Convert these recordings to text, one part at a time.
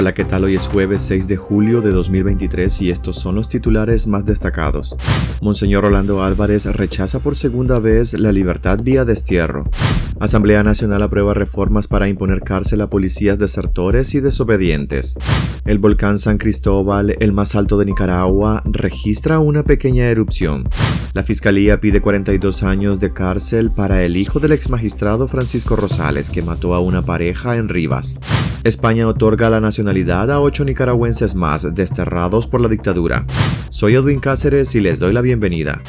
Hola, ¿qué tal? Hoy es jueves 6 de julio de 2023 y estos son los titulares más destacados. Monseñor Rolando Álvarez rechaza por segunda vez la libertad vía destierro. Asamblea Nacional aprueba reformas para imponer cárcel a policías desertores y desobedientes. El volcán San Cristóbal, el más alto de Nicaragua, registra una pequeña erupción. La Fiscalía pide 42 años de cárcel para el hijo del exmagistrado Francisco Rosales, que mató a una pareja en Rivas. España otorga la nacionalidad a ocho nicaragüenses más desterrados por la dictadura. Soy Edwin Cáceres y les doy la bienvenida.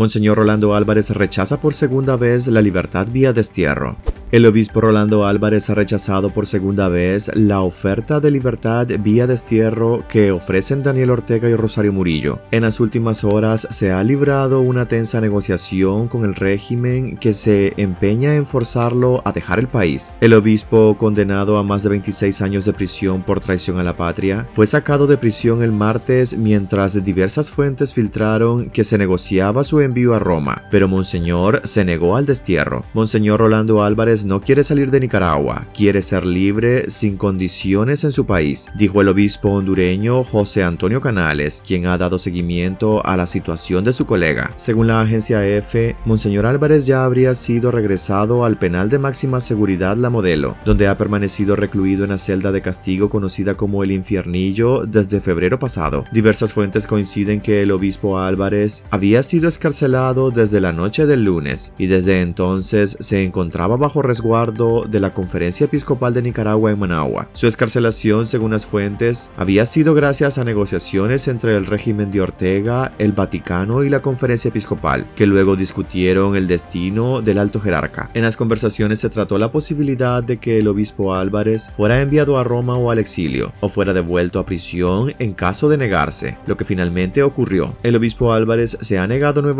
Monseñor Rolando Álvarez rechaza por segunda vez la libertad vía destierro. El obispo Rolando Álvarez ha rechazado por segunda vez la oferta de libertad vía destierro que ofrecen Daniel Ortega y Rosario Murillo. En las últimas horas se ha librado una tensa negociación con el régimen que se empeña en forzarlo a dejar el país. El obispo, condenado a más de 26 años de prisión por traición a la patria, fue sacado de prisión el martes mientras diversas fuentes filtraron que se negociaba su envío a Roma, pero Monseñor se negó al destierro. Monseñor Rolando Álvarez no quiere salir de Nicaragua, quiere ser libre sin condiciones en su país, dijo el obispo hondureño José Antonio Canales, quien ha dado seguimiento a la situación de su colega. Según la agencia EFE, Monseñor Álvarez ya habría sido regresado al penal de máxima seguridad La Modelo, donde ha permanecido recluido en la celda de castigo conocida como el Infiernillo desde febrero pasado. Diversas fuentes coinciden que el obispo Álvarez había sido escarcelado desde la noche del lunes y desde entonces se encontraba bajo resguardo de la Conferencia Episcopal de Nicaragua en Managua. Su escarcelación, según las fuentes, había sido gracias a negociaciones entre el régimen de Ortega, el Vaticano y la Conferencia Episcopal, que luego discutieron el destino del alto jerarca. En las conversaciones se trató la posibilidad de que el obispo Álvarez fuera enviado a Roma o al exilio, o fuera devuelto a prisión en caso de negarse, lo que finalmente ocurrió. El obispo Álvarez se ha negado nuevamente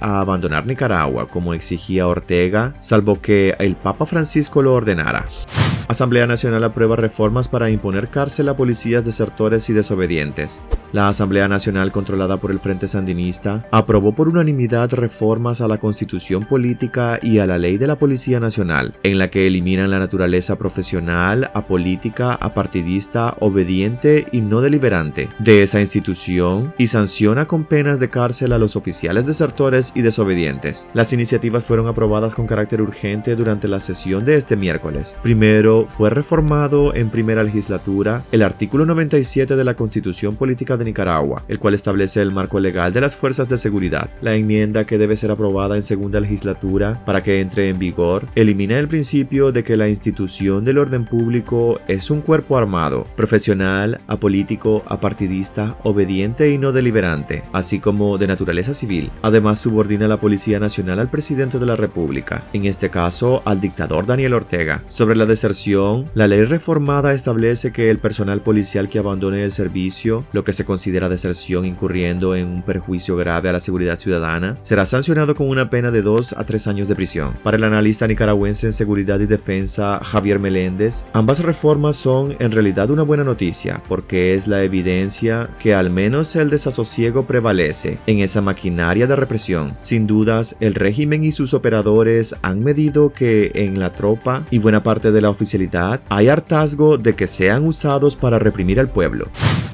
a abandonar Nicaragua, como exigía Ortega, salvo que el Papa Francisco lo ordenara. Asamblea Nacional aprueba reformas para imponer cárcel a policías desertores y desobedientes. La Asamblea Nacional, controlada por el Frente Sandinista, aprobó por unanimidad reformas a la Constitución Política y a la Ley de la Policía Nacional, en la que eliminan la naturaleza profesional, apolítica, apartidista, obediente y no deliberante de esa institución y sanciona con penas de cárcel a los oficiales desertores y desobedientes. Las iniciativas fueron aprobadas con carácter urgente durante la sesión de este miércoles. Primero, fue reformado en primera legislatura el artículo 97 de la Constitución Política de Nicaragua, el cual establece el marco legal de las fuerzas de seguridad. La enmienda que debe ser aprobada en segunda legislatura para que entre en vigor elimina el principio de que la institución del orden público es un cuerpo armado, profesional, apolítico, apartidista, obediente y no deliberante, así como de naturaleza civil. Además, subordina a la Policía Nacional al presidente de la República, en este caso al dictador Daniel Ortega. Sobre la deserción, la ley reformada establece que el personal policial que abandone el servicio, lo que se considera deserción incurriendo en un perjuicio grave a la seguridad ciudadana, será sancionado con una pena de 2 a 3 años de prisión. Para el analista nicaragüense en seguridad y defensa Javier Meléndez, ambas reformas son en realidad una buena noticia porque es la evidencia que al menos el desasosiego prevalece en esa maquinaria de represión. Sin dudas, el régimen y sus operadores han medido que en la tropa y buena parte de la hay hartazgo de que sean usados para reprimir al pueblo.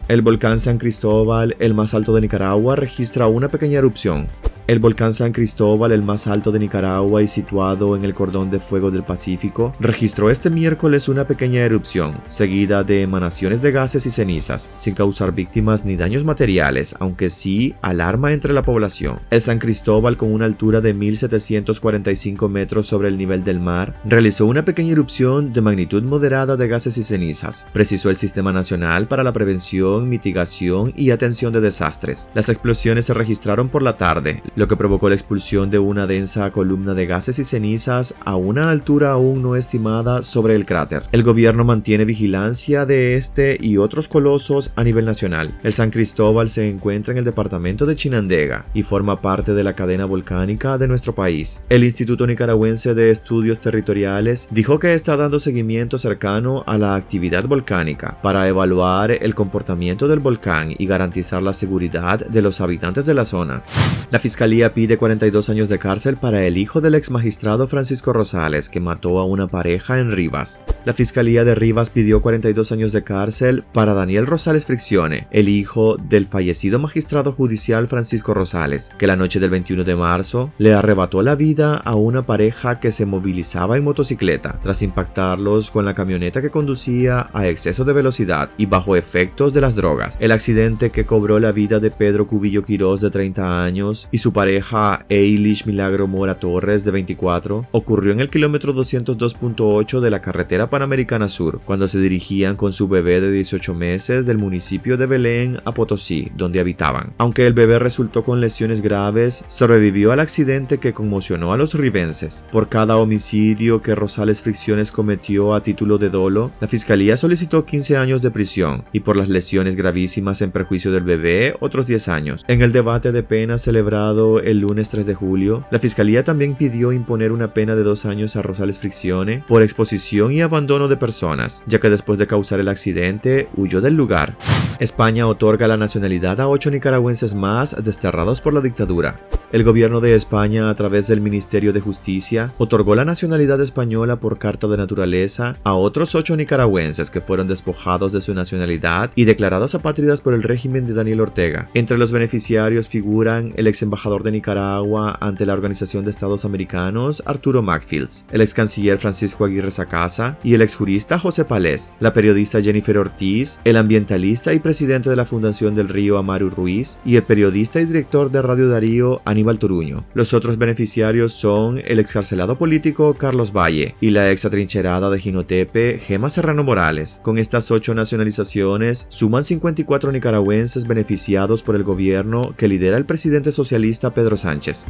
El volcán San Cristóbal, el más alto de Nicaragua, registra una pequeña erupción. El volcán San Cristóbal, el más alto de Nicaragua y situado en el cordón de fuego del Pacífico, registró este miércoles una pequeña erupción, seguida de emanaciones de gases y cenizas, sin causar víctimas ni daños materiales, aunque sí alarma entre la población. El San Cristóbal, con una altura de 1745 metros sobre el nivel del mar, realizó una pequeña erupción de magnitud moderada de gases y cenizas, precisó el Sistema Nacional para la Prevención, Mitigación y Atención de Desastres. Las explosiones se registraron por la tarde, lo que provocó la expulsión de una densa columna de gases y cenizas a una altura aún no estimada sobre el cráter. El gobierno mantiene vigilancia de este y otros colosos a nivel nacional. El San Cristóbal se encuentra en el departamento de Chinandega y forma parte de la cadena volcánica de nuestro país. El Instituto Nicaragüense de Estudios Territoriales dijo que está dando seguimiento cercano a la actividad volcánica para evaluar el comportamiento del volcán y garantizar la seguridad de los habitantes de la zona. La fiscalía pide 42 años de cárcel para el hijo del ex magistrado Francisco Rosales, que mató a una pareja en Rivas. La fiscalía de Rivas pidió 42 años de cárcel para Daniel Rosales Friccione, el hijo del fallecido magistrado judicial Francisco Rosales, que la noche del 21 de marzo le arrebató la vida a una pareja que se movilizaba en motocicleta, tras impactarlos con la camioneta que conducía a exceso de velocidad y bajo efectos de las drogas. El accidente que cobró la vida de Pedro Cubillo Quirós de 30 años y su pareja Eilish Milagro Mora Torres de 24 ocurrió en el kilómetro 202.8 de la carretera Panamericana Sur, cuando se dirigían con su bebé de 18 meses del municipio de Belén a Potosí, donde habitaban. Aunque el bebé resultó con lesiones graves, sobrevivió al accidente que conmocionó a los ribenses. Por cada homicidio que Rosales Fricciones cometió a título de dolo, la fiscalía solicitó 15 años de prisión y por las lesiones gravísimas en perjuicio del bebé otros 10 años. En el debate de pena celebrado el lunes 3 de julio, la fiscalía también pidió imponer una pena de dos años a Rosales Friccione por exposición y abandono de personas, ya que después de causar el accidente huyó del lugar. España otorga la nacionalidad a ocho nicaragüenses más desterrados por la dictadura. El gobierno de España, a través del Ministerio de Justicia, otorgó la nacionalidad española por carta de naturaleza a otros ocho nicaragüenses que fueron despojados de su nacionalidad y declarados apátridas por el régimen de Daniel Ortega. Entre los beneficiarios figuran el ex embajador de Nicaragua ante la Organización de Estados Americanos, Arturo Macfields, el ex canciller Francisco Aguirre Sacasa y el ex jurista José Palés, la periodista Jennifer Ortiz, el ambientalista y presidente de la Fundación del Río Amaru Ruiz y el periodista y director de Radio Darío Aníbal Turuño. Los otros beneficiarios son el excarcelado político Carlos Valle y la ex atrincherada de Ginotepe Gema Serrano Morales. Con estas ocho nacionalizaciones suman 54 nicaragüenses beneficiados por el gobierno que lidera el presidente socialista Pedro Sánchez.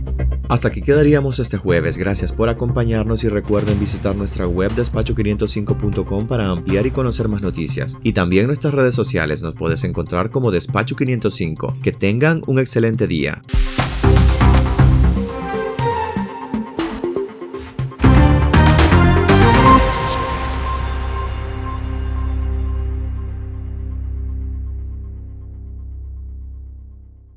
Hasta aquí quedaríamos este jueves. Gracias por acompañarnos y recuerden visitar nuestra web despacho505.com para ampliar y conocer más noticias. Y también nuestras redes sociales nos puedes encontrar como Despacho 505. Que tengan un excelente día.